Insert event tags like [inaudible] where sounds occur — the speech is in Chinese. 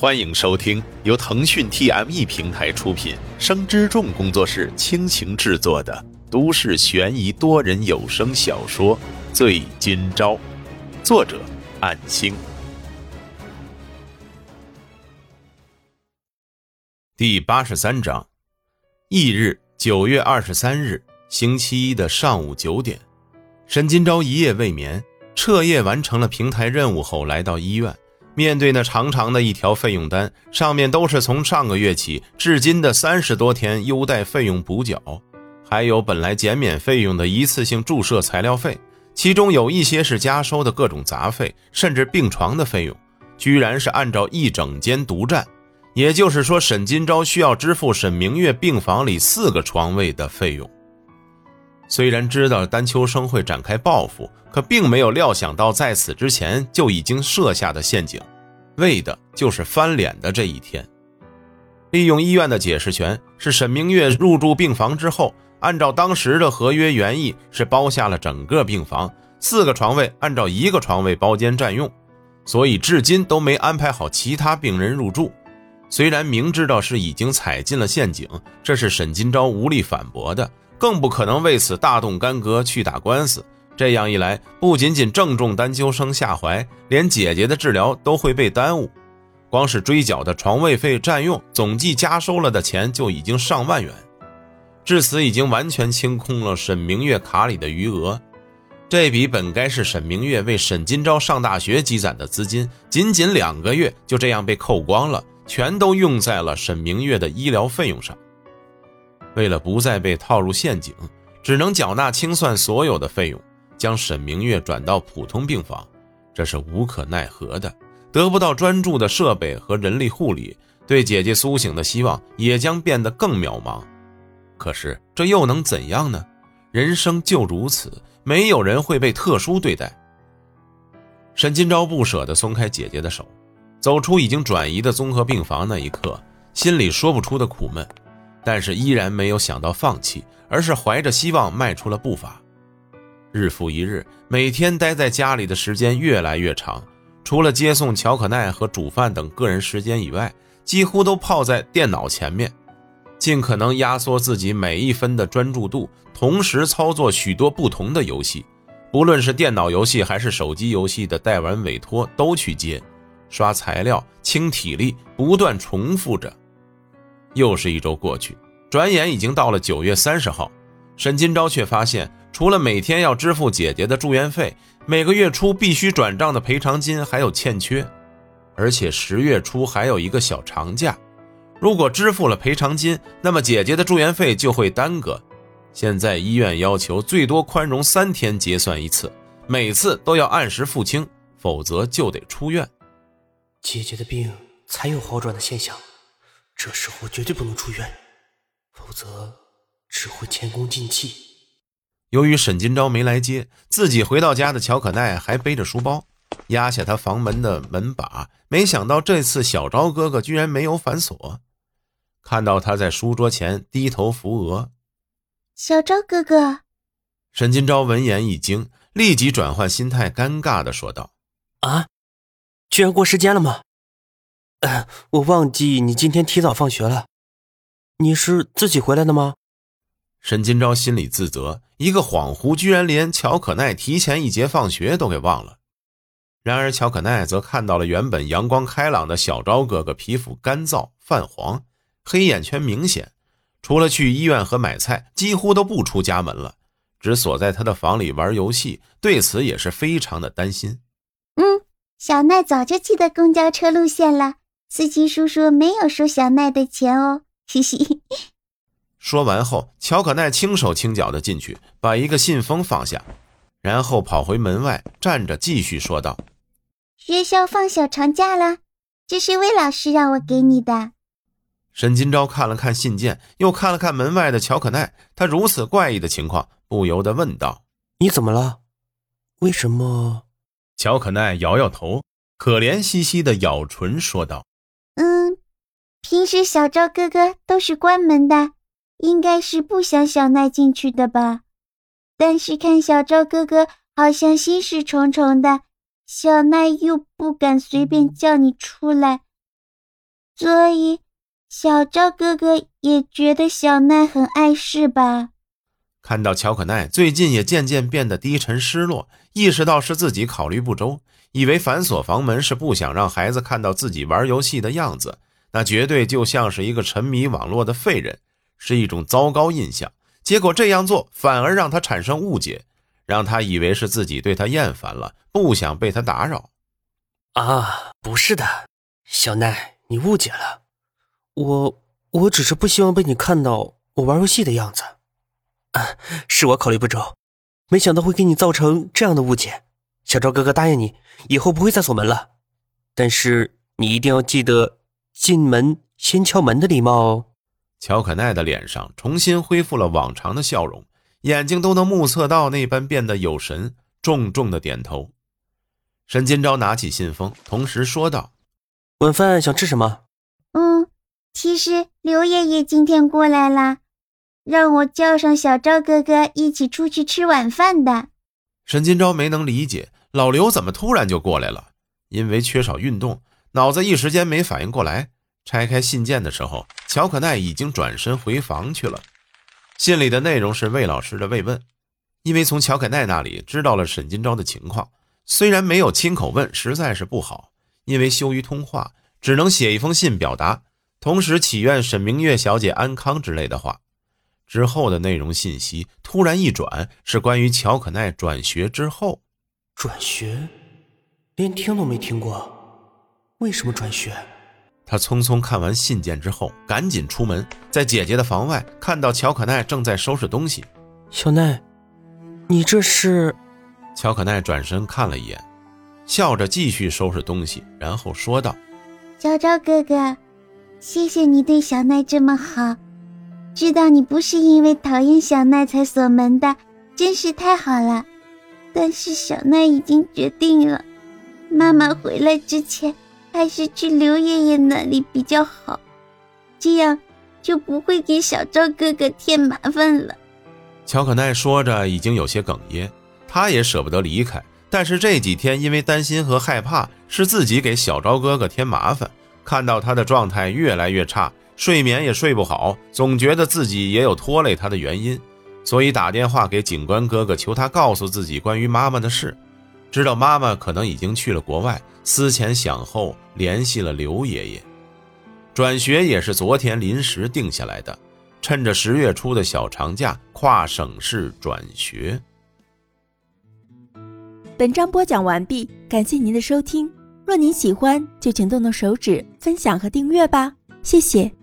欢迎收听由腾讯 TME 平台出品、生之众工作室倾情制作的都市悬疑多人有声小说《醉今朝》，作者：暗星。第八十三章，翌日九月二十三日星期一的上午九点，沈今朝一夜未眠，彻夜完成了平台任务后，来到医院。面对那长长的一条费用单，上面都是从上个月起至今的三十多天优待费用补缴，还有本来减免费用的一次性注射材料费，其中有一些是加收的各种杂费，甚至病床的费用，居然是按照一整间独占，也就是说，沈金钊需要支付沈明月病房里四个床位的费用。虽然知道丹秋生会展开报复，可并没有料想到在此之前就已经设下的陷阱，为的就是翻脸的这一天。利用医院的解释权，是沈明月入住病房之后，按照当时的合约原意是包下了整个病房四个床位，按照一个床位包间占用，所以至今都没安排好其他病人入住。虽然明知道是已经踩进了陷阱，这是沈金钊无力反驳的。更不可能为此大动干戈去打官司。这样一来，不仅仅正中丹秋生下怀，连姐姐的治疗都会被耽误。光是追缴的床位费占用，总计加收了的钱就已经上万元。至此，已经完全清空了沈明月卡里的余额。这笔本该是沈明月为沈金钊上大学积攒的资金，仅仅两个月就这样被扣光了，全都用在了沈明月的医疗费用上。为了不再被套入陷阱，只能缴纳清算所有的费用，将沈明月转到普通病房，这是无可奈何的。得不到专注的设备和人力护理，对姐姐苏醒的希望也将变得更渺茫。可是这又能怎样呢？人生就如此，没有人会被特殊对待。沈金钊不舍得松开姐姐的手，走出已经转移的综合病房那一刻，心里说不出的苦闷。但是依然没有想到放弃，而是怀着希望迈出了步伐。日复一日，每天待在家里的时间越来越长，除了接送乔可奈和煮饭等个人时间以外，几乎都泡在电脑前面，尽可能压缩自己每一分的专注度，同时操作许多不同的游戏，不论是电脑游戏还是手机游戏的代玩委托都去接，刷材料、清体力，不断重复着。又是一周过去，转眼已经到了九月三十号，沈金钊却发现，除了每天要支付姐姐的住院费，每个月初必须转账的赔偿金还有欠缺，而且十月初还有一个小长假，如果支付了赔偿金，那么姐姐的住院费就会耽搁。现在医院要求最多宽容三天结算一次，每次都要按时付清，否则就得出院。姐姐的病才有好转的现象。这时候绝对不能出院，否则只会前功尽弃。由于沈金钊没来接，自己回到家的乔可奈还背着书包，压下他房门的门把。没想到这次小昭哥哥居然没有反锁，看到他在书桌前低头扶额。小昭哥哥，沈金钊闻言一惊，立即转换心态，尴尬的说道：“啊，居然过时间了吗？” [clears throat] 我忘记你今天提早放学了，你是自己回来的吗？沈金钊心里自责，一个恍惚，居然连乔可奈提前一节放学都给忘了。然而乔可奈则看到了原本阳光开朗的小昭哥哥，皮肤干燥泛黄，黑眼圈明显，除了去医院和买菜，几乎都不出家门了，只锁在他的房里玩游戏。对此也是非常的担心。嗯，小奈早就记得公交车路线了。司机叔叔没有收小奈的钱哦，嘻嘻。[laughs] 说完后，乔可奈轻手轻脚的进去，把一个信封放下，然后跑回门外站着，继续说道：“学校放小长假了，这是魏老师让我给你的。”沈金钊看了看信件，又看了看门外的乔可奈，他如此怪异的情况，不由得问道：“你怎么了？为什么？”乔可奈摇摇头，可怜兮兮的咬唇说道。平时小昭哥哥都是关门的，应该是不想小奈进去的吧。但是看小昭哥哥好像心事重重的，小奈又不敢随便叫你出来，所以小昭哥哥也觉得小奈很碍事吧？看到乔可奈最近也渐渐变得低沉失落，意识到是自己考虑不周，以为反锁房门是不想让孩子看到自己玩游戏的样子，那绝对就像是一个沉迷网络的废人，是一种糟糕印象。结果这样做反而让他产生误解，让他以为是自己对他厌烦了，不想被他打扰。啊，不是的，小奈，你误解了，我我只是不希望被你看到我玩游戏的样子。啊，是我考虑不周，没想到会给你造成这样的误解。小昭哥哥答应你，以后不会再锁门了，但是你一定要记得进门先敲门的礼貌哦。乔可奈的脸上重新恢复了往常的笑容，眼睛都能目测到那般变得有神，重重的点头。沈金钊拿起信封，同时说道：“晚饭想吃什么？”“嗯，其实刘爷爷今天过来了，让我叫上小赵哥哥一起出去吃晚饭的。”沈金钊没能理解老刘怎么突然就过来了，因为缺少运动，脑子一时间没反应过来。拆开信件的时候，乔可奈已经转身回房去了。信里的内容是魏老师的慰问，因为从乔可奈那里知道了沈金钊的情况，虽然没有亲口问，实在是不好，因为羞于通话，只能写一封信表达，同时祈愿沈明月小姐安康之类的话。之后的内容信息突然一转，是关于乔可奈转学之后。转学？连听都没听过，为什么转学？他匆匆看完信件之后，赶紧出门，在姐姐的房外看到乔可奈正在收拾东西。小奈，你这是？乔可奈转身看了一眼，笑着继续收拾东西，然后说道：“昭昭哥哥，谢谢你对小奈这么好，知道你不是因为讨厌小奈才锁门的，真是太好了。但是小奈已经决定了，妈妈回来之前。”还是去刘爷爷那里比较好，这样就不会给小赵哥哥添麻烦了。乔可奈说着，已经有些哽咽。他也舍不得离开，但是这几天因为担心和害怕是自己给小昭哥哥添麻烦，看到他的状态越来越差，睡眠也睡不好，总觉得自己也有拖累他的原因，所以打电话给警官哥哥，求他告诉自己关于妈妈的事。知道妈妈可能已经去了国外，思前想后联系了刘爷爷。转学也是昨天临时定下来的，趁着十月初的小长假跨省市转学。本章播讲完毕，感谢您的收听。若您喜欢，就请动动手指分享和订阅吧，谢谢。